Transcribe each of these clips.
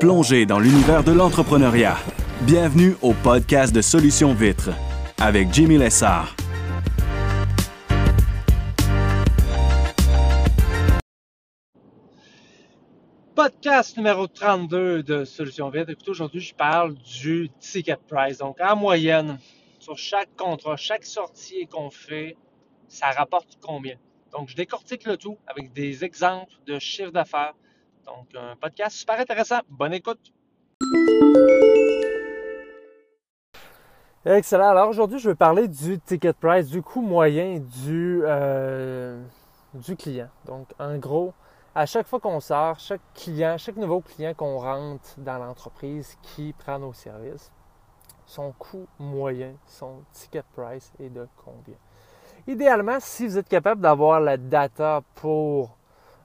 Plongez dans l'univers de l'entrepreneuriat. Bienvenue au podcast de Solutions Vitres avec Jimmy Lessard. Podcast numéro 32 de Solutions Vitres. Écoutez, aujourd'hui, je parle du ticket price. Donc, en moyenne, sur chaque contrat, chaque sortie qu'on fait, ça rapporte combien? Donc, je décortique le tout avec des exemples de chiffres d'affaires. Donc, un podcast super intéressant. Bonne écoute. Excellent. Alors, aujourd'hui, je vais parler du ticket price, du coût moyen du, euh, du client. Donc, en gros, à chaque fois qu'on sort, chaque client, chaque nouveau client qu'on rentre dans l'entreprise qui prend nos services, son coût moyen, son ticket price est de combien? Idéalement, si vous êtes capable d'avoir la data pour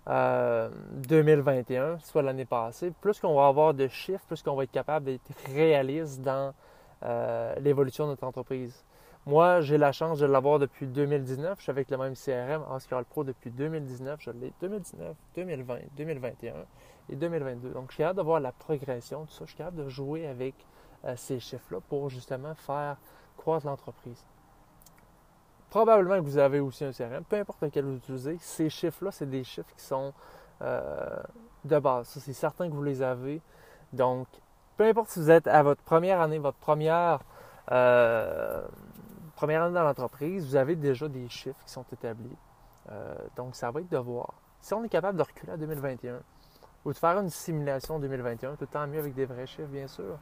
2021, euh, soit l'année passée, plus qu'on va avoir de chiffres, plus qu'on va être capable d'être réaliste dans euh, l'évolution de notre entreprise. Moi, j'ai la chance de l'avoir depuis 2019. Je suis avec le même CRM Oscar Pro depuis 2019. Je l'ai 2019, 2020, 2021 et 2022. Donc, je suis capable de voir la progression, tout ça. Je suis capable de jouer avec euh, ces chiffres-là pour justement faire croître l'entreprise. Probablement que vous avez aussi un CRM, peu importe lequel vous utilisez, ces chiffres-là, c'est des chiffres qui sont euh, de base. C'est certain que vous les avez. Donc, peu importe si vous êtes à votre première année, votre première, euh, première année dans l'entreprise, vous avez déjà des chiffres qui sont établis. Euh, donc, ça va être de voir. Si on est capable de reculer à 2021 ou de faire une simulation 2021, tout le temps mieux avec des vrais chiffres, bien sûr,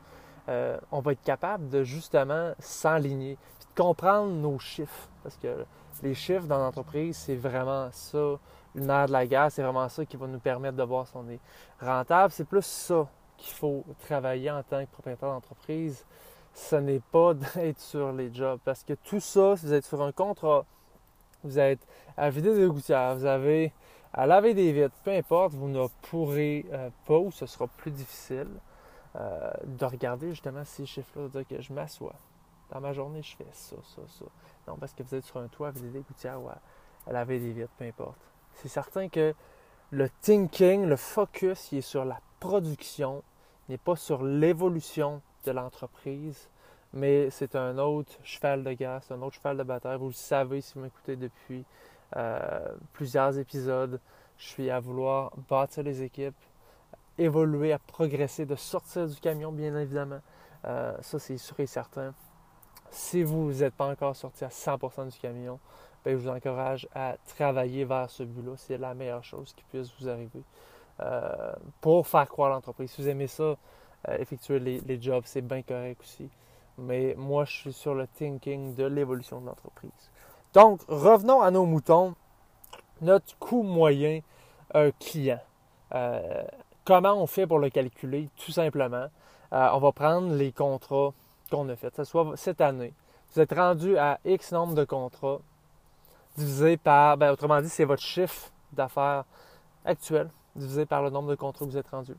on va être capable de justement s'enligner comprendre nos chiffres. Parce que les chiffres dans l'entreprise, c'est vraiment ça. Une ère de la guerre, c'est vraiment ça qui va nous permettre de voir si on est rentable. C'est plus ça qu'il faut travailler en tant que propriétaire d'entreprise. Ce n'est pas d'être sur les jobs. Parce que tout ça, si vous êtes sur un contrat, vous êtes à vider des gouttières, vous avez à laver des vitres, peu importe, vous ne pourrez euh, pas ou ce sera plus difficile euh, de regarder justement ces chiffres-là, de dire que je m'assois, dans ma journée, je fais ça, ça, ça. Non, parce que vous êtes sur un toit, vous avez des gouttières ou à, laver des vitres, peu importe. C'est certain que le thinking, le focus, il est sur la production, il n'est pas sur l'évolution de l'entreprise, mais c'est un autre cheval de guerre, c'est un autre cheval de bataille. Vous le savez si vous m'écoutez depuis euh, plusieurs épisodes. Je suis à vouloir bâtir les équipes, évoluer, à progresser, de sortir du camion, bien évidemment. Euh, ça, c'est sûr et certain. Si vous n'êtes pas encore sorti à 100% du camion, ben, je vous encourage à travailler vers ce but-là. C'est la meilleure chose qui puisse vous arriver euh, pour faire croire l'entreprise. Si vous aimez ça, euh, effectuer les, jobs, c'est bien correct aussi. Mais moi, je suis sur le thinking de l'évolution de l'entreprise. Donc, revenons à nos moutons. Notre coût moyen un client. Euh, comment on fait pour le calculer? Tout simplement, on va prendre les contrats qu'on a fait, que ce soit cette année, vous êtes rendu à X nombre de contrats divisé par, ben, autrement dit, c'est votre chiffre d'affaires actuel divisé par le nombre de contrats que vous êtes rendu.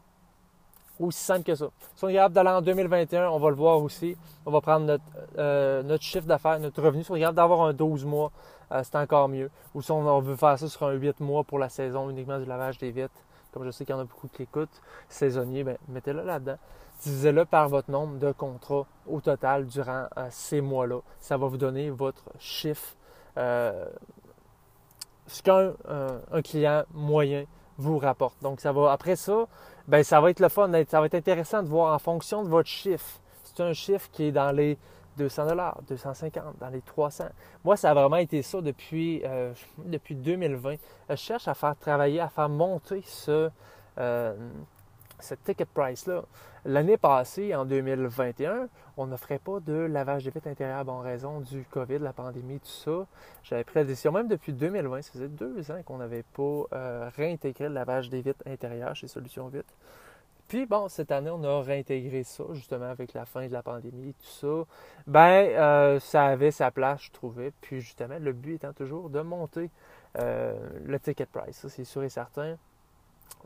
Aussi simple que ça. Si on est capable d'aller en 2021, on va le voir aussi. On va prendre notre, euh, notre chiffre d'affaires, notre revenu. Si on est capable d'avoir un 12 mois, euh, c'est encore mieux. Ou si on, veut faire ça sur un 8 mois pour la saison uniquement du lavage des vitres, comme je sais qu'il y en a beaucoup qui écoutent, saisonnier, ben, mettez-le là-dedans divisez-le par votre nombre de contrats au total durant euh, ces mois-là. Ça va vous donner votre chiffre, euh, ce qu'un euh, client moyen vous rapporte. Donc, ça va, après ça, ben, ça va être le fun, ça va être intéressant de voir en fonction de votre chiffre. C'est un chiffre qui est dans les 200 dollars, 250, dans les 300. Moi, ça a vraiment été ça depuis, depuis 2020. Je cherche à faire travailler, à faire monter ce, cette ticket price-là. L'année passée, en 2021, on n'offrait pas de lavage de vitres intérieures en raison du COVID, la pandémie, tout ça. J'avais pris la décision, même depuis 2020, ça faisait deux ans qu'on n'avait pas euh, réintégré le lavage des vitres intérieures chez Solutions Vite. Puis bon, cette année, on a réintégré ça, justement, avec la fin de la pandémie et tout ça. Ben, euh, ça avait sa place, je trouvais. Puis justement, le but étant toujours de monter euh, le ticket price. Ça, c'est sûr et certain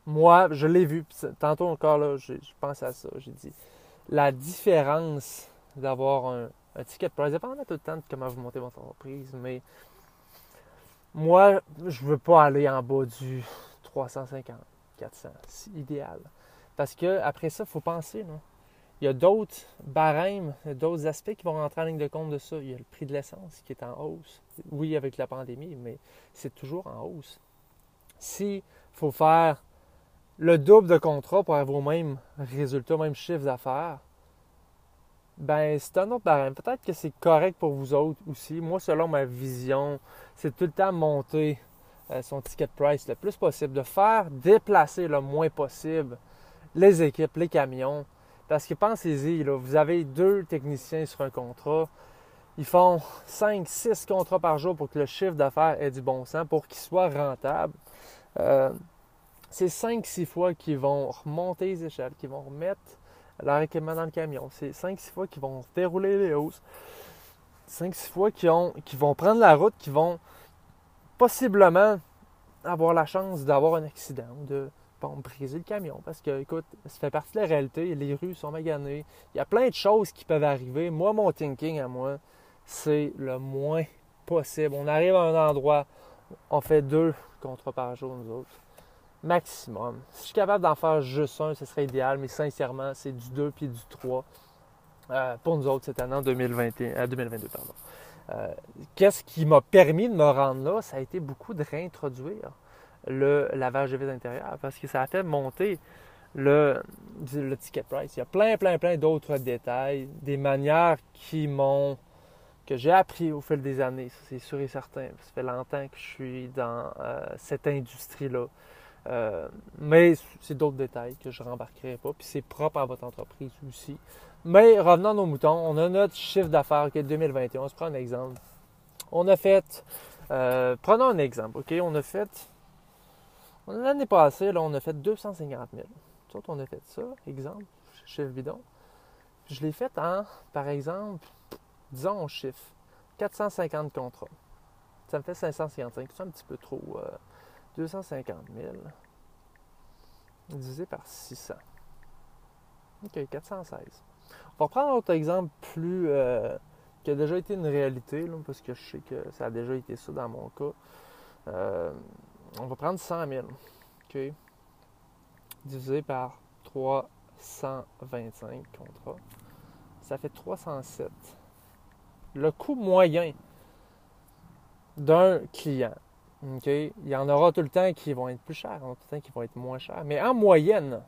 moi, je l'ai vu. Tantôt encore, là, je, pense à ça. J'ai dit la différence d'avoir un, ticket price, dépendant tout le temps de comment vous montez votre entreprise, mais moi, je ne veux pas aller en bas du 350, 400. C'est idéal. Parce que après ça, il faut penser. Il y a d'autres barèmes, d'autres aspects qui vont rentrer en ligne de compte de ça. Il y a le prix de l'essence qui est en hausse. Oui, avec la pandémie, mais c'est toujours en hausse. S'il faut faire le double de contrat pour avoir vos mêmes résultats, même chiffre d'affaires, ben c'est un autre barème. Peut-être que c'est correct pour vous autres aussi. Moi, selon ma vision, c'est tout le temps monter euh, son ticket price le plus possible, de faire déplacer le moins possible les équipes, les camions. Parce que pensez-y, vous avez deux techniciens sur un contrat. Ils font 5, 6 contrats par jour pour que le chiffre d'affaires ait du bon sens, pour qu'il soit rentable. Euh, c'est 5-6 fois qu'ils vont remonter les échelles, qu'ils vont remettre leur équipement dans le camion. C'est 5-6 fois qu'ils vont dérouler les hausses. 5-6 fois qu'ils, vont prendre la route, qu'ils vont possiblement avoir la chance d'avoir un accident de briser le camion. Parce que, écoute, ça fait partie de la réalité. Les rues sont maganées. Il y a plein de choses qui peuvent arriver. Moi, mon thinking à moi, c'est le moins possible. On arrive à un endroit, on fait deux contrats par jour, nous autres maximum. Si je suis capable d'en faire juste un, ce serait idéal, mais sincèrement, c'est du 2 puis du 3 euh, pour nous autres cette année en 2021, 2022. Euh, pardon. Euh, qu'est-ce qui m'a permis de me rendre là? Ça a été beaucoup de réintroduire le lavage de vide intérieur parce que ça a fait monter le, le ticket price. Il y a plein, plein, plein d'autres détails, des manières qui m'ont que j'ai appris au fil des années, c'est sûr et certain. Ça fait longtemps que je suis dans cette industrie-là. Euh, mais c'est d'autres détails que je ne rembarquerai pas. Puis c'est propre à votre entreprise aussi. Mais revenons à nos moutons. On a notre chiffre d'affaires qui est 2021. On se prend un exemple. On a fait. Euh, prenons un exemple, OK? On a fait. L'année passée, là, on a fait 250 000. Tout on a fait ça, exemple, chiffre bidon. Je l'ai fait en, par exemple, disons, chiffre, 450 contrats. Ça me fait 555. C'est un petit peu trop. Euh, 250 000 divisé par 600. OK, 416. On va prendre un autre exemple plus euh, qui a déjà été une réalité, parce que je sais que ça a déjà été ça dans mon cas. Euh, on va prendre 100 000. OK? Divisé par 325 contrats. Ça fait 307. Le coût moyen d'un client il y en aura tout le temps qui vont être plus chers, tout le temps qui vont être moins chers. Mais en moyenne,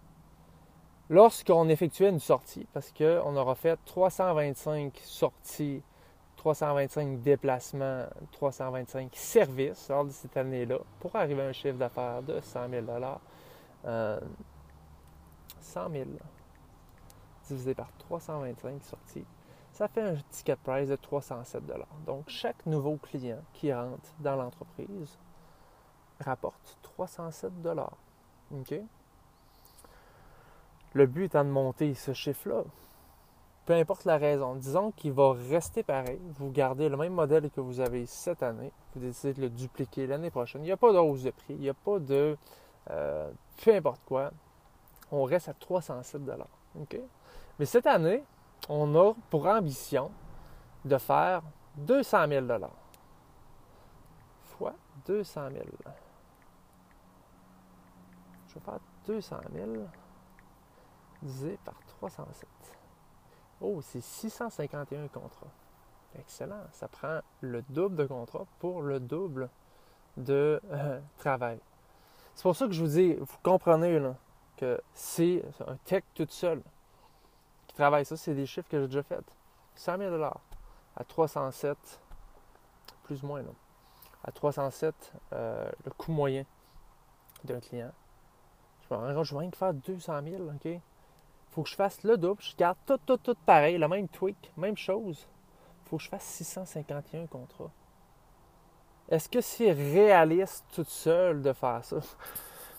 lorsqu'on effectuait une sortie, parce qu'on aura fait 325 sorties, 325 déplacements, 325 services lors de cette année-là, pour arriver à un chiffre d'affaires de 100 000 euh, 100 000 divisé par 325 sorties, ça fait un ticket price de 307 Donc, chaque nouveau client qui rentre dans l'entreprise rapporte 307 OK? Le but étant de monter ce chiffre-là. Peu importe la raison. Disons qu'il va rester pareil. Vous gardez le même modèle que vous avez cette année. Vous décidez de le dupliquer l'année prochaine. Il n'y a pas de hausse de prix. Il n'y a pas de... Euh, peu importe quoi. On reste à 307 OK? Mais cette année, on a pour ambition de faire 200 000 fois 200 000 je vais faire 200 000 divisé par 307. Oh, c'est 651 contrats. Excellent. Ça prend le double de contrats pour le double de euh, travail. C'est pour ça que je vous dis, vous comprenez que c'est un tech tout seul qui travaille ça. C'est des chiffres que j'ai déjà fait. 100 000 à 307, plus ou moins, à 307, euh, le coût moyen d'un client. Je vais rien que faire 200 000, OK? Faut que je fasse le double. Je garde tout, tout, tout pareil, le même tweak, même chose. Faut que je fasse 651 contrats. Est-ce que c'est réaliste toute seule de faire ça?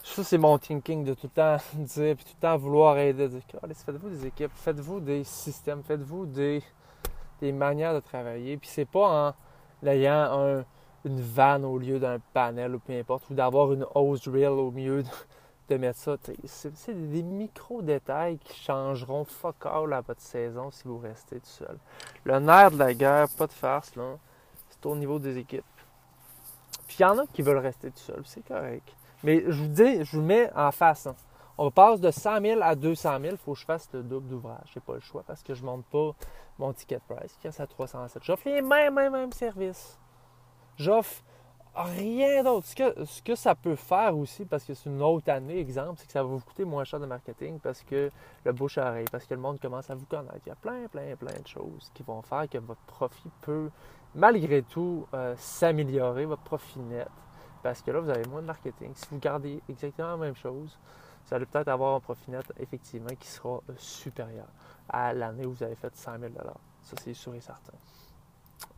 Ça, c'est mon thinking de tout le temps dire, puis tout le temps vouloir aider. Dire, faites-vous des équipes, faites-vous des systèmes, faites-vous des, des manières de travailler. Puis c'est pas en ayant une vanne au lieu d'un panel ou peu importe, ou d'avoir une hose drill au milieu de, de mettre ça. C'est des micro-détails qui changeront fuck all à votre saison si vous restez tout seul. Le nerf de la guerre, pas de farce, là, c'est au niveau des équipes. Puis il y en a qui veulent rester tout seul, c'est correct. Mais je vous dis, je vous mets en face. Hein. On passe de 100 000 à 200 000, il faut que je fasse le double d'ouvrage. J'ai pas le choix parce que je ne monte pas mon ticket price qui est à 307. J'offre les mêmes, mêmes, mêmes services. J'offre rien d'autre. Ce que, ça peut faire aussi, parce que c'est une autre année, exemple, c'est que ça va vous coûter moins cher de marketing parce que le bouche à oreille, parce que le monde commence à vous connaître. Il y a plein, plein, plein de choses qui vont faire que votre profit peut, malgré tout, euh, s'améliorer, votre profit net. Parce que là, vous avez moins de marketing. Si vous gardez exactement la même chose, vous allez peut-être avoir un profit net, effectivement, qui sera euh, supérieur à l'année où vous avez fait 100 000 Ça, c'est sûr et certain.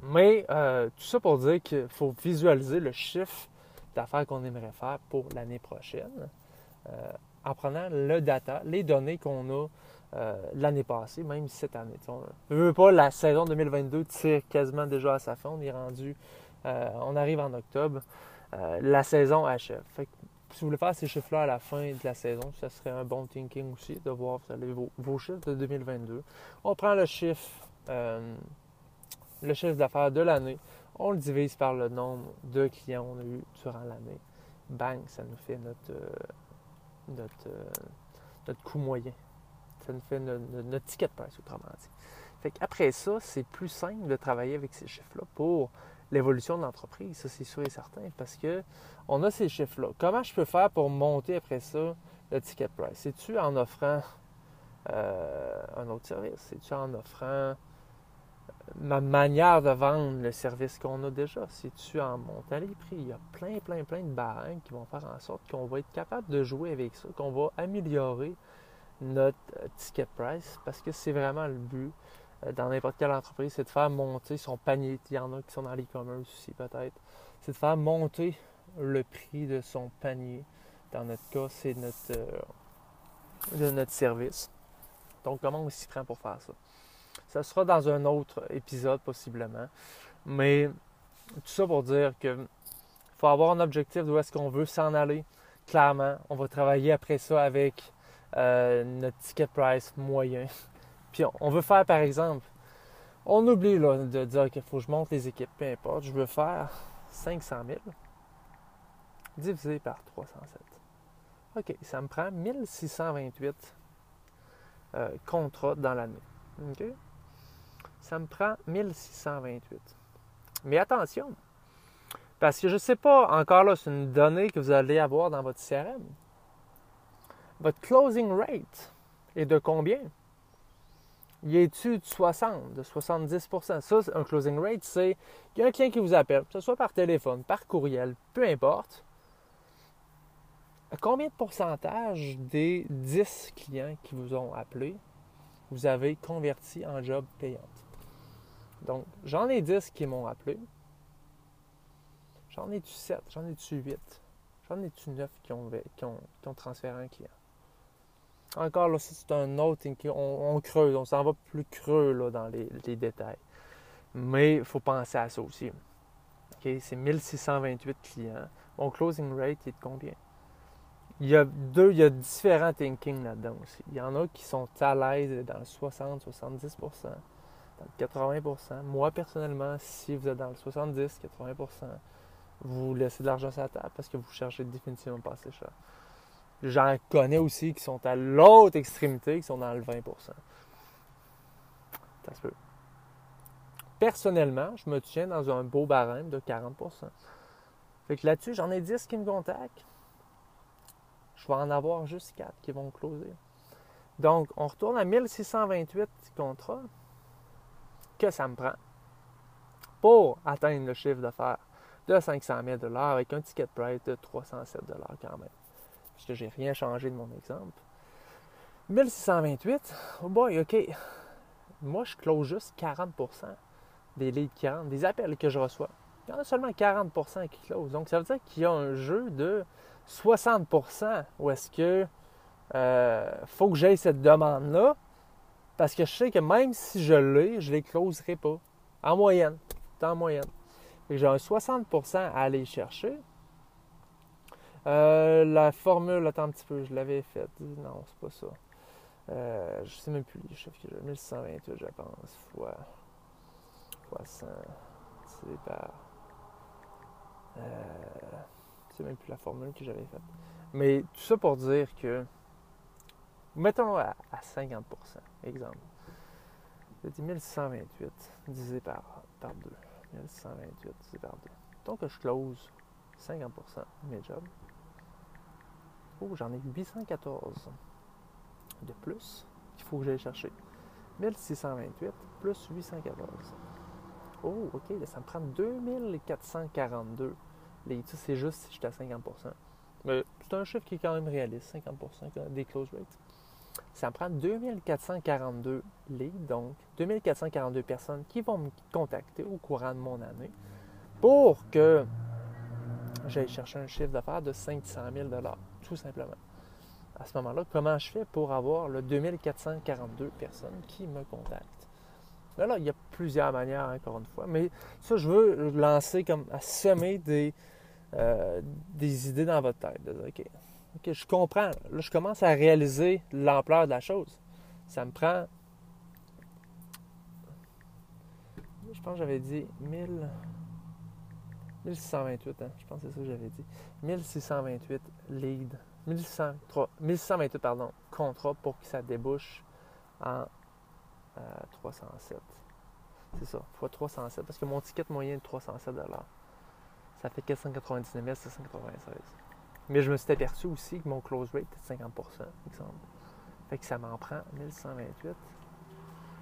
Mais euh, tout ça pour dire qu'il faut visualiser le chiffre d'affaires qu'on aimerait faire pour l'année prochaine euh, en prenant le data, les données qu'on a euh, l'année passée, même cette année. On ne veut pas, la saison 2022 tire quasiment déjà à sa fin. On est rendu, on arrive en octobre. la saison achève. si vous voulez faire ces chiffres-là à la fin de la saison, ça serait un bon thinking aussi de voir vos, vos chiffres de 2022. On prend le chiffre le chiffre d'affaires de l'année, on le divise par le nombre de clients qu'on a eu durant l'année. Bang, ça nous fait notre, euh, notre, euh, notre coût moyen. Ça nous fait notre, ticket price, autrement dit. Fait Après ça, c'est plus simple de travailler avec ces chiffres-là pour l'évolution de l'entreprise. Ça, c'est sûr et certain, parce que on a ces chiffres-là. Comment je peux faire pour monter après ça le ticket price? C'est-tu en offrant euh, un autre service? C'est-tu en offrant ma manière de vendre le service qu'on a déjà. Si tu en montant les prix, il y a plein, plein, plein de barèmes qui vont faire en sorte qu'on va être capable de jouer avec ça, qu'on va améliorer notre euh, ticket price parce que c'est vraiment le but euh, dans n'importe quelle entreprise, c'est de faire monter son panier. Il y en a qui sont dans l'e-commerce aussi peut-être. C'est de faire monter le prix de son panier. Dans notre cas, c'est notre, euh, notre service. Donc, comment on s'y prend pour faire ça? Ça sera dans un autre épisode possiblement. Mais tout ça pour dire que faut avoir un objectif d'où est-ce qu'on veut s'en aller. Clairement, on va travailler après ça avec euh, notre ticket price moyen. Puis on, veut faire par exemple, on oublie de dire qu'il faut que je monte les équipes, peu importe. Je veux faire 500 000 divisé par 307. OK, ça me prend 1628 euh, contrats dans l'année. OK? Ça me prend 1628. Mais attention, parce que je ne sais pas, encore là, c'est une donnée que vous allez avoir dans votre CRM. Votre closing rate est de combien? Il est-tu de 60, de 70% Ça, un closing rate, c'est qu'il y a un client qui vous appelle, que ce soit par téléphone, par courriel, peu importe. Combien de pourcentage des 10 clients qui vous ont appelé vous avez converti en job payante? Donc, j'en ai 10 qui m'ont appelé. J'en ai-tu 7, j'en ai-tu 8, j'en ai-tu 9 qui ont, qui, ont, transféré un client? Encore là, c'est un autre, on, on creuse, on s'en va plus creux là, dans les, détails. Mais il faut penser à ça aussi. c'est 1628 clients. Mon closing rate est de combien? Il y a deux, il y a différents thinking là-dedans aussi. Il y en a qui sont à l'aise dans le 60-70%. 80% Moi, personnellement, si vous êtes dans le 70, 80% vous laissez de l'argent sur la table parce que vous cherchez définitivement pas assez cher. J'en connais aussi qui sont à l'autre extrémité, qui sont dans le 20% Ça se peut. Personnellement, je me tiens dans un beau barème de 40% Fait que là-dessus, j'en ai 10 qui me contactent. Je vais en avoir juste 4 qui vont closer. Donc, on retourne à 1628 contrats que ça me prend pour atteindre le chiffre d'affaires de 500 000 avec un ticket price de 307 quand même. Puisque j'ai rien changé de mon exemple. 1628, oh boy, OK. Moi, je close juste 40% des leads qui rentrent, des appels que je reçois. Il y en a seulement 40% qui close. Donc, ça veut dire qu'il y a un jeu de 60% où est-ce que euh, faut que j'aie cette demande-là parce que je sais que même si je l'ai, je ne les pas. En moyenne. En moyenne. J'ai un 60% à aller chercher. Euh, la formule, attends un petit peu, je l'avais faite. Non, c'est pas ça. Euh, je sais même plus les chiffres que j'ai. 1628, je pense, fois, fois 100. C'est par. Euh, je sais même plus la formule que j'avais faite. Mais tout ça pour dire que Mettons-le à, 50% exemple. Je dis 1628 divisé par, par 2. 1628 divisé par 2. Donc, je close 50% de mes jobs. Oh, j'en ai 814 de plus qu'il faut que j'aille chercher. 1628 plus 814. Oh, OK, ça me prend 2442 les c'est juste si j'étais à 50% Mais c'est un chiffre qui est quand même réaliste, 50% des close rates. Ça me prend 2442 leads, donc 2442 personnes qui vont me contacter au courant de mon année pour que j'aille chercher un chiffre d'affaires de 500 000 tout simplement. À ce moment-là, comment je fais pour avoir le 2442 personnes qui me contactent? Là, là, il y a plusieurs manières, encore une fois, mais ça, je veux lancer comme à semer des, euh, des idées dans votre tête. OK, OK, je comprends. Là, je commence à réaliser l'ampleur de la chose. Ça me prend. Je pense que j'avais dit 1000. 1628, hein? je pense que c'est ça que j'avais dit. 1628 leads. 1628, pardon, contrats pour que ça débouche en 307. Euh, c'est ça, fois 307. Parce que mon ticket moyen est de 307 ça fait 499 796. Mais je me suis aperçu aussi que mon close rate est de 50% exemple. Fait que ça m'en prend 1128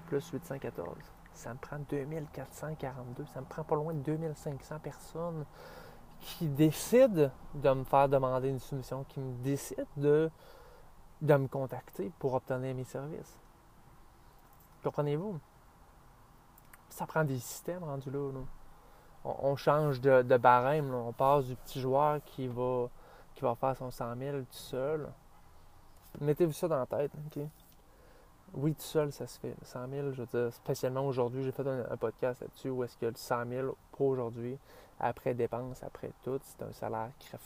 plus 814. Ça me prend 2442. Ça me prend pas loin de 2500 personnes qui décident de me faire demander une soumission, qui me décident de, de me contacter pour obtenir mes services. Comprenez-vous? Ça prend des systèmes rendus là. là on, change de, barème. On passe du petit joueur qui va, qui va faire son 100 000 tout seul. Mettez-vous ça dans la tête. Oui, tout seul, ça se fait. 100 000, je veux dire, spécialement aujourd'hui, j'ai fait un, podcast là-dessus où est-ce que le 100 000 pour aujourd'hui, après dépenses, après tout, c'est un salaire crève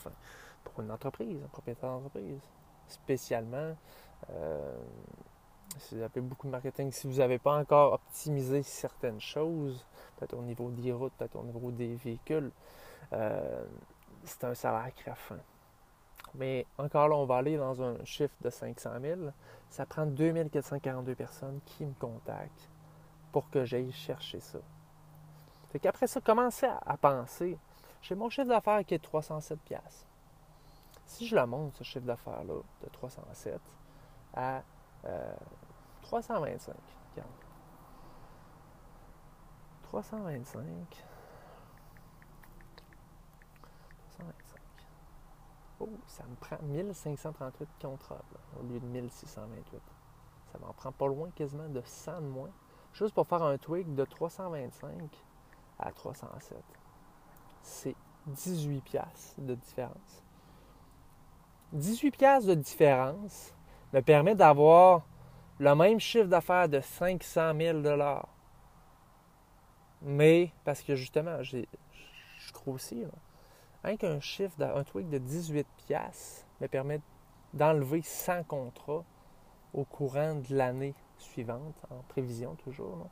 pour une entreprise, un propriétaire d'entreprise. Spécialement, euh, si vous avez beaucoup de marketing, si vous n'avez pas encore optimisé certaines choses, peut-être au niveau des routes, peut-être au niveau des véhicules, euh, c'est un salaire qui fin. Mais encore là, on va aller dans un chiffre de 500 000. Ça prend 2442 personnes qui me contactent pour que j'aille chercher ça. Fait qu'après ça, commencez à, penser. J'ai mon chiffre d'affaires qui est de 307 Si je le monte, ce chiffre d'affaires-là, de 307, à 325. 325. 325. Oh, ça me prend 1538 contrats au lieu de 1628. Ça m'en prend pas loin, quasiment de 100 de moins. Juste pour faire un tweak de 325 à 307. C'est 18 piastres de différence. 18 piastres de différence me permet d'avoir le même chiffre d'affaires de 500 000 Mais, parce que justement, je grossis, rien qu'un chiffre, un tweak de 18 pièces me permet d'enlever 100 contrats au courant de l'année suivante, en prévision toujours.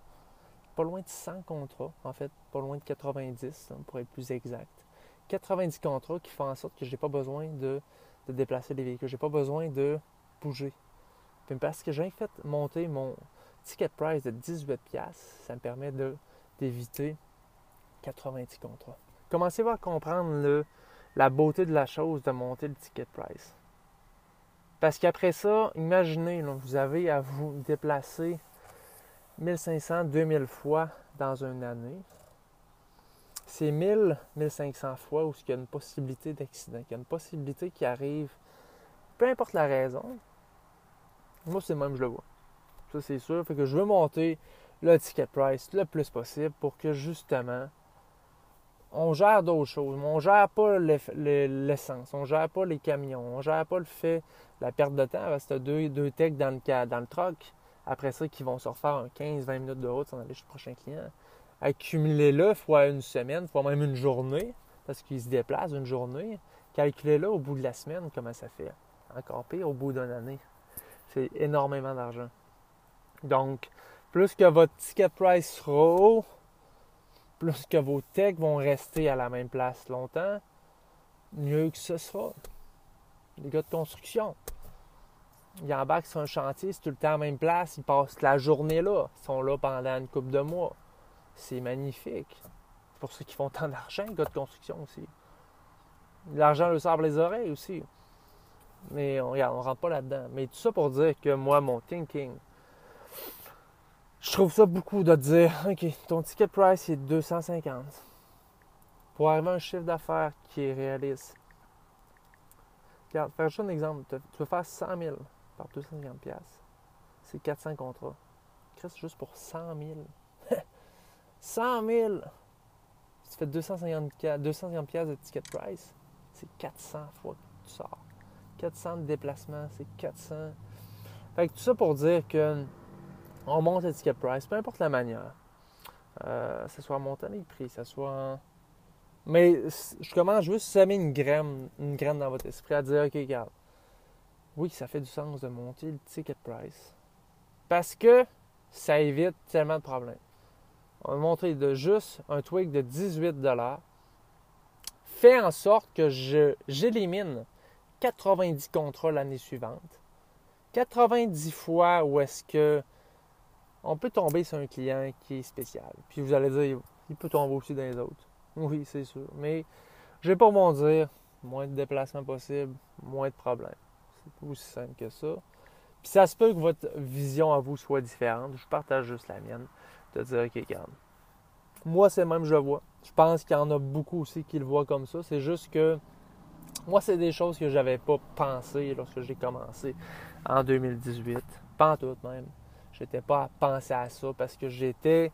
Pas loin de 100 contrats, en fait, pas loin de 90, pour être plus exact. 90 contrats qui font en sorte que je n'ai pas besoin de, déplacer les véhicules, je n'ai pas besoin de bouger parce que j'ai fait monter mon ticket price de 18$, ça me permet d'éviter 90 contrats. Commencez à comprendre la beauté de la chose de monter le ticket price? Parce qu'après ça, imaginez, vous avez à vous déplacer 1500, 2000 fois dans une année. C'est 1000, 1500 fois où il y a une possibilité d'accident, qu'il y a une possibilité qui arrive, peu importe la raison, moi, c'est même, je le vois. Ça, c'est sûr. Fait que je veux monter le ticket price le plus possible pour que justement, on gère d'autres choses. On gère pas l'essence, on gère pas les camions, on gère pas le fait, la perte de temps, parce deux, deux techs dans le, dans le truck, après ça, qui vont se refaire 15-20 minutes de route sans aller chez le prochain client. Accumulez-le fois une semaine, fois même une journée, parce qu'ils se déplacent une journée. Calculez-le au bout de la semaine, comment ça fait. Encore pire au bout d'une année. C'est énormément d'argent. Donc, plus que votre ticket price sera haut, plus que vos techs vont rester à la même place longtemps, mieux que ce sera. Les gars de construction. ils embarquent sur un chantier, c'est tout le temps à la même place, ils passent la journée là, ils sont là pendant une couple de mois. C'est magnifique. Pour ceux qui font tant d'argent, les gars de construction aussi. L'argent leur sort les oreilles aussi. Mais on ne rentre pas là-dedans. Mais tout ça pour dire que moi, mon thinking, je trouve ça beaucoup de dire OK, ton ticket price est 250. Pour arriver à un chiffre d'affaires qui est réaliste. Regarde, faire juste un exemple. Tu veux faire 100 000 par 250$. C'est 400 contrats. Chris, juste pour 100 000. 100 000! Si tu fais 250, 250 de ticket price, c'est 400 fois que tu sors. 400 de déplacement, c'est 400. Fait que tout ça pour dire que on monte le ticket price, peu importe la manière. Euh, ce soit en montant les prix, ce soit. Mais je commence juste à semer une graine, une graine dans votre esprit à dire, OK, regarde, oui, ça fait du sens de monter le ticket price. Parce que ça évite tellement de problèmes. On va montrer de juste un tweak de 18 fait en sorte que j'élimine 90 contrats l'année suivante. 90 fois où est-ce que on peut tomber sur un client qui est spécial. Puis vous allez dire, il peut tomber aussi dans les autres. Oui, c'est sûr. Mais je vais pas m'en dire, moins de déplacements possible, moins de problèmes. C'est aussi simple que ça. Puis ça se peut que votre vision à vous soit différente. Je partage juste la mienne. De dire, OK, regarde. Moi, c'est même je vois. Je pense qu'il y en a beaucoup aussi qui le voient comme ça. C'est juste que moi, c'est des choses que je n'avais pas pensé lorsque j'ai commencé en 2018. Pas en même. Je n'étais pas à penser à ça parce que j'étais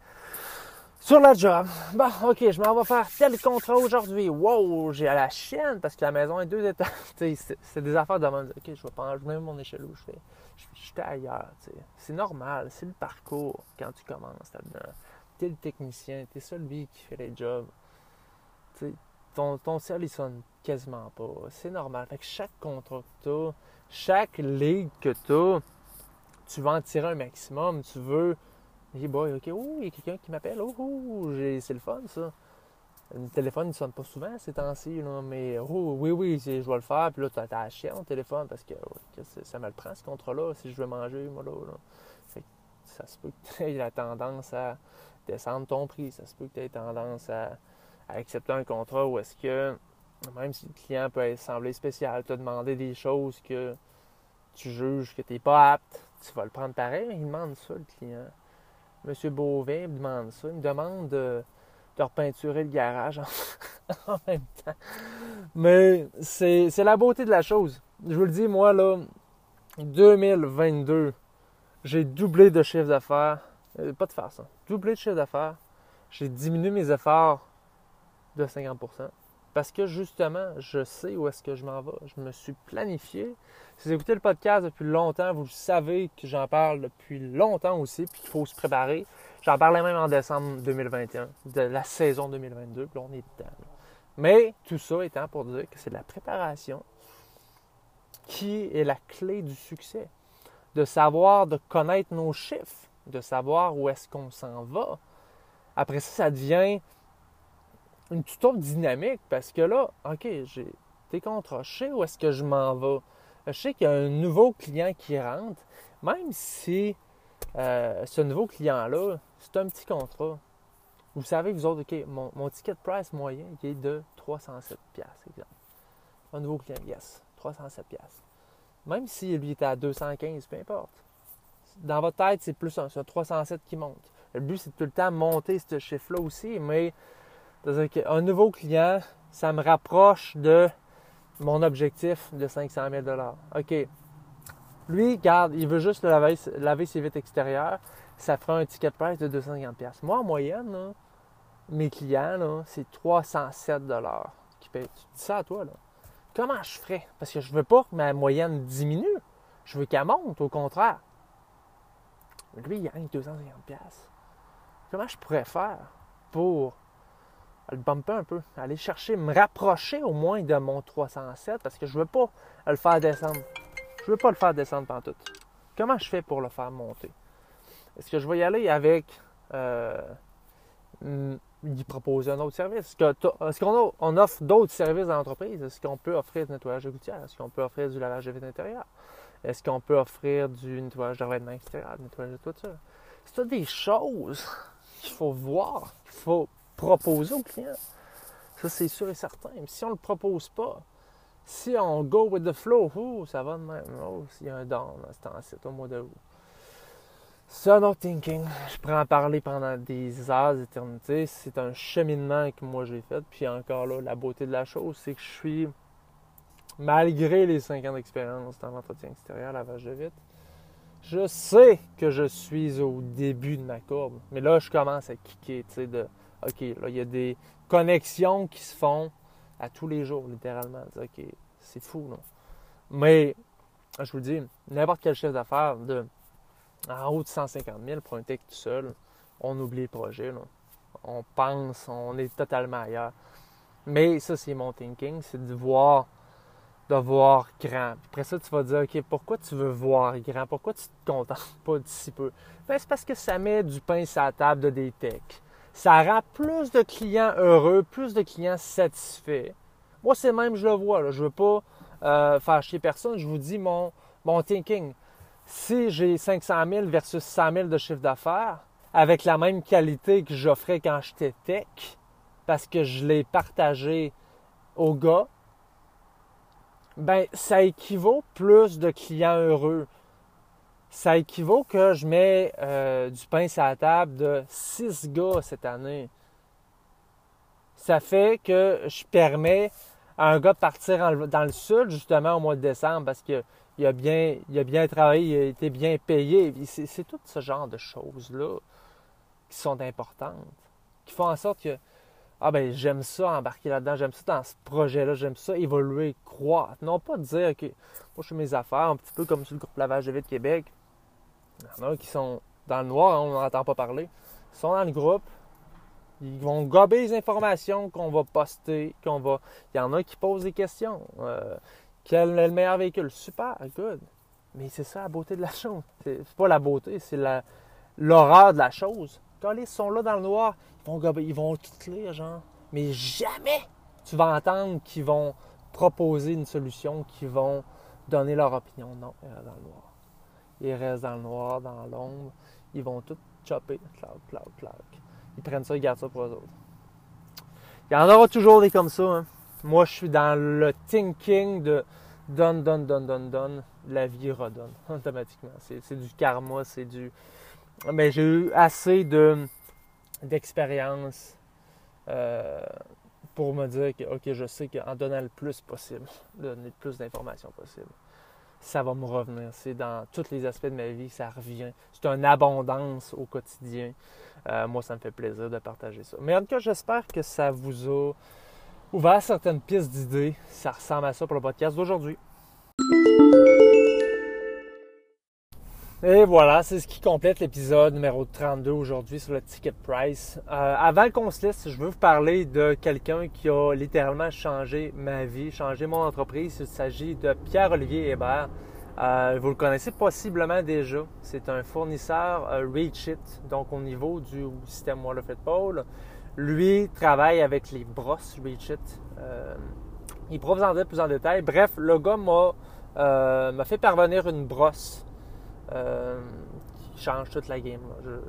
sur la job. Bon, OK, je m'en vais faire tel contrat aujourd'hui. Wow, j'ai à la chienne parce que la maison est deux étages. c'est des affaires de même. OK, je vais prendre même mon échelle où je fais. J'étais ailleurs. C'est normal. C'est le parcours quand tu commences là-dedans. Tu es le technicien. Tu es celui qui fait les jobs. ton, ton ciel, il sonne quasiment pas. C'est normal. Fait que chaque contrat que tu as, chaque ligue que tu as, tu vas en tirer un maximum. Tu veux Hey boy, ok, oh, il y a quelqu'un qui m'appelle, oh, oh c'est le fun ça. Le téléphone ne sonne pas souvent ces temps-ci, mais oh, oui, oui, je vais le faire. Puis là, tu as chienne au téléphone parce que ça me le prend ce contrat-là si je veux manger, moi là. ça se peut que tu aies la tendance à descendre ton prix. Ça se peut que tu aies tendance à, accepter un contrat ou est-ce que, même si le client peut sembler spécial, te demander des choses que tu juges que tu n'es pas apte, tu vas le prendre pareil, il demande ça, le client. M. Beauvais me demande ça. Il me demande de, repeinturer le garage en, même temps. Mais c'est la beauté de la chose. Je vous le dis, moi, là, 2022, j'ai doublé de chiffre d'affaires. Euh, pas de faire ça. Doublé de chiffre d'affaires. J'ai diminué mes efforts de 50 parce que justement, je sais où est-ce que je m'en vais. Je me suis planifié. Si vous écoutez le podcast depuis longtemps, vous savez que j'en parle depuis longtemps aussi, puis qu'il faut se préparer. J'en parlais même en décembre 2021, de la saison 2022, puis là, on est dedans. Mais tout ça étant pour dire que c'est la préparation qui est la clé du succès. De savoir, de connaître nos chiffres, de savoir où est-ce qu'on s'en va. Après ça, ça devient une toute autre dynamique parce que là, OK, j'ai tes contrats, je sais où est-ce que je m'en vais? Je sais qu'il y a un nouveau client qui rentre, même si euh, ce nouveau client-là, c'est un petit contrat. Vous savez, vous autres, OK, mon, ticket price moyen est de 307 exemple. Un nouveau client, yes, 307 Même si lui était à 215, peu importe. Dans votre tête, c'est plus un, 307 qui monte. Le but, c'est tout le temps monter ce chiffre-là aussi, mais c'est-à-dire qu'un nouveau client, ça me rapproche de mon objectif de 500 000 OK. Lui, regarde, il veut juste laver, laver ses vitres extérieures. Ça fera un ticket price de 250 Moi, en moyenne, mes clients, c'est 307 qui. Tu dis ça à toi, là. Comment je ferais? Parce que je veux pas que ma moyenne diminue. Je veux qu'elle monte, au contraire. Lui, il gagne 250 Comment je pourrais faire pour le bumper un peu, aller chercher, me rapprocher au moins de mon 307 parce que je veux pas le faire descendre. Je veux pas le faire descendre pendant tout. Comment je fais pour le faire monter? Est-ce que je vais y aller avec euh, lui proposer un autre service? Est-ce qu'on on offre d'autres services dans l'entreprise? Est-ce qu'on peut offrir du nettoyage de gouttière? Est-ce qu'on peut offrir du lavage de vitres intérieures? Est-ce qu'on peut offrir du nettoyage de extérieur, du nettoyage de toiture? C'est des choses qu'il faut voir, qu'il faut proposer au client. Ça, c'est sûr et certain. Mais si on ne le propose pas, si on go with the flow, ça va de même. Oh, s'il y a un down à ce temps-ci, au mois de août. C'est un autre thinking. Je pourrais en parler pendant des heures d'éternité. C'est un cheminement que moi j'ai fait. Puis encore là, la beauté de la chose, c'est que je suis, malgré les 5 ans d'expérience dans l'entretien extérieur, lavage de vitre, je sais que je suis au début de ma courbe. Mais là, je commence à kicker, tu sais, de OK, là, il y a des connexions qui se font à tous les jours, littéralement. OK, c'est fou, non? Mais, je vous dis, n'importe quel chef d'affaires de en haut de 150 000 pour un tech tout seul, on oublie le projet. On pense, on est totalement ailleurs. Mais ça, c'est mon thinking, c'est de voir, de voir grand. après ça, tu vas dire, OK, pourquoi tu veux voir grand? Pourquoi tu te contentes pas de si peu? Ben, c'est parce que ça met du pain sur la table de des techs. Ça rend plus de clients heureux, plus de clients satisfaits. Moi, c'est même, je le vois. Je ne veux pas euh, faire chier personne. Je vous dis mon, mon thinking si j'ai 500 000 versus 100 000 de chiffre d'affaires, avec la même qualité que j'offrais quand j'étais tech, parce que je l'ai partagé aux gars, ben ça équivaut plus de clients heureux. Ça équivaut que je mets euh, du pain sur la table de 6 gars cette année. Ça fait que je permets à un gars de partir dans le sud justement au mois de décembre parce que il a bien, il a bien travaillé, il a été bien payé. C'est tout ce genre de choses-là qui sont importantes, qui font en sorte que ah ben j'aime ça embarquer là-dedans, j'aime ça dans ce projet-là, j'aime ça évoluer, croître. Non pas de dire que moi je fais mes affaires un petit peu comme sur le groupe Lavage de Vite Québec. Il y en a qui sont dans le noir, hein, on n'entend pas parler. Ils sont dans le groupe, ils vont gober les informations qu'on va poster, qu'on va. Il y en a qui posent des questions. Euh, quel est le meilleur véhicule? Super, good. Mais c'est ça la beauté de la chose. C'est pas la beauté, c'est l'horreur de la chose. Quand ils sont là dans le noir, ils vont, ils vont tout lire, genre. Mais jamais tu vas entendre qu'ils vont proposer une solution, qu'ils vont donner leur opinion. Non, restent dans le noir. Ils restent dans le noir, dans l'ombre. Ils vont tout chopper. Cloud, cloud, cloud. Ils prennent ça, ils gardent ça pour eux autres. Il y en aura toujours des comme ça. Hein. Moi, je suis dans le thinking de donne, donne, donne, donne, donne, la vie redonne automatiquement. C'est du karma, c'est du. Mais j'ai eu assez de d'expérience euh, pour me dire que, OK, je sais qu'en donnant le plus possible, donner le plus d'informations possible, ça va me revenir. C'est dans tous les aspects de ma vie, ça revient. C'est une abondance au quotidien. Euh, moi, ça me fait plaisir de partager ça. Mais en tout cas, j'espère que ça vous a ouvert certaines pistes d'idées. Ça ressemble à ça pour le podcast d'aujourd'hui. Et voilà, c'est ce qui complète l'épisode numéro 32 aujourd'hui sur le ticket price. Euh, avant qu'on se laisse, je veux vous parler de quelqu'un qui a littéralement changé ma vie, changé mon entreprise. Il s'agit de Pierre-Olivier Hébert. Euh, vous le connaissez possiblement déjà. C'est un fournisseur euh, Reachit, donc au niveau du système Waterfit Pole. Lui travaille avec les brosses Reachit. Euh, il pourra vous en dire plus en détail. Bref, le gars m'a, fait parvenir une brosse euh, qui change toute la game. Je ne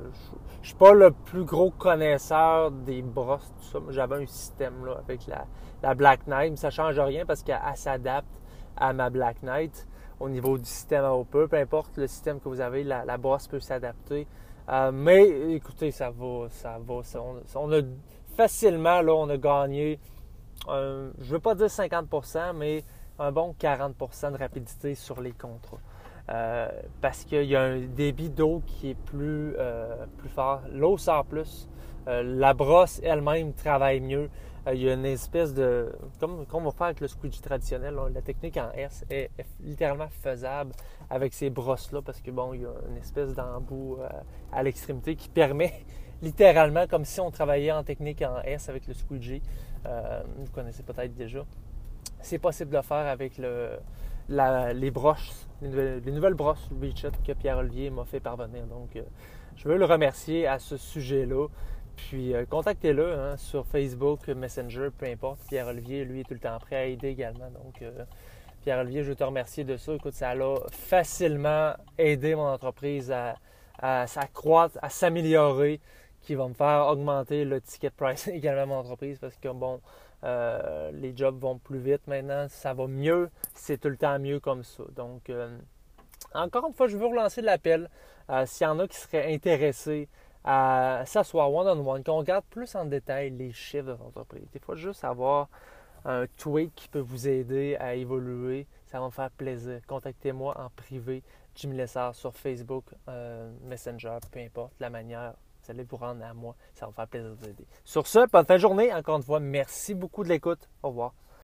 suis pas le plus gros connaisseur des brosses, tout ça. J'avais un système là, avec la, Black Knight, mais ça change rien parce qu'elle s'adapte à ma Black Knight au niveau du système à peu. Peu importe le système que vous avez, la brosse peut s'adapter euh, mais écoutez, ça va, ça va. on, a facilement, là, on a gagné, je ne veux pas dire 50%, mais un bon 40% de rapidité sur les contrats. Euh, parce qu'il y a un débit d'eau qui est plus, euh, plus fort. L'eau sort plus. la brosse elle-même travaille mieux. Euh, il y a une espèce de. Comme, on va faire avec le squeegee traditionnel, la technique en S est, littéralement faisable avec ces brosses-là parce que, bon, il y a une espèce d'embout euh, à l'extrémité qui permet littéralement, comme si on travaillait en technique en S avec le squeegee. Euh, vous connaissez peut-être déjà. C'est possible de le faire avec le, les broches, les nouvelles, brosses Reach que Pierre-Olivier m'a fait parvenir. Donc, je veux le remercier à ce sujet-là. Puis euh, contactez-le hein, sur Facebook, Messenger, peu importe. Pierre-Olivier, lui, est tout le temps prêt à aider également. Donc, euh, Pierre-Olivier, je veux te remercier de ça. Écoute, ça a facilement aidé mon entreprise à, à s'accroître, à s'améliorer, qui va me faire augmenter le ticket price également à mon entreprise parce que bon, euh, les jobs vont plus vite maintenant, ça va mieux, c'est tout le temps mieux comme ça. Donc, euh, encore une fois, je veux relancer l'appel. Euh, s'il y en a qui seraient intéressés à s'asseoir one-on-one, qu'on regarde plus en détail les chiffres de votre entreprise. Des fois, juste avoir un tweak qui peut vous aider à évoluer, ça va me faire plaisir. Contactez-moi en privé, Jimmy Lessard, sur Facebook, Messenger, peu importe la manière vous allez vous rendre à moi. Ça va me faire plaisir de vous aider. Sur ce, bonne fin de journée. Encore une fois, merci beaucoup de l'écoute. Au revoir.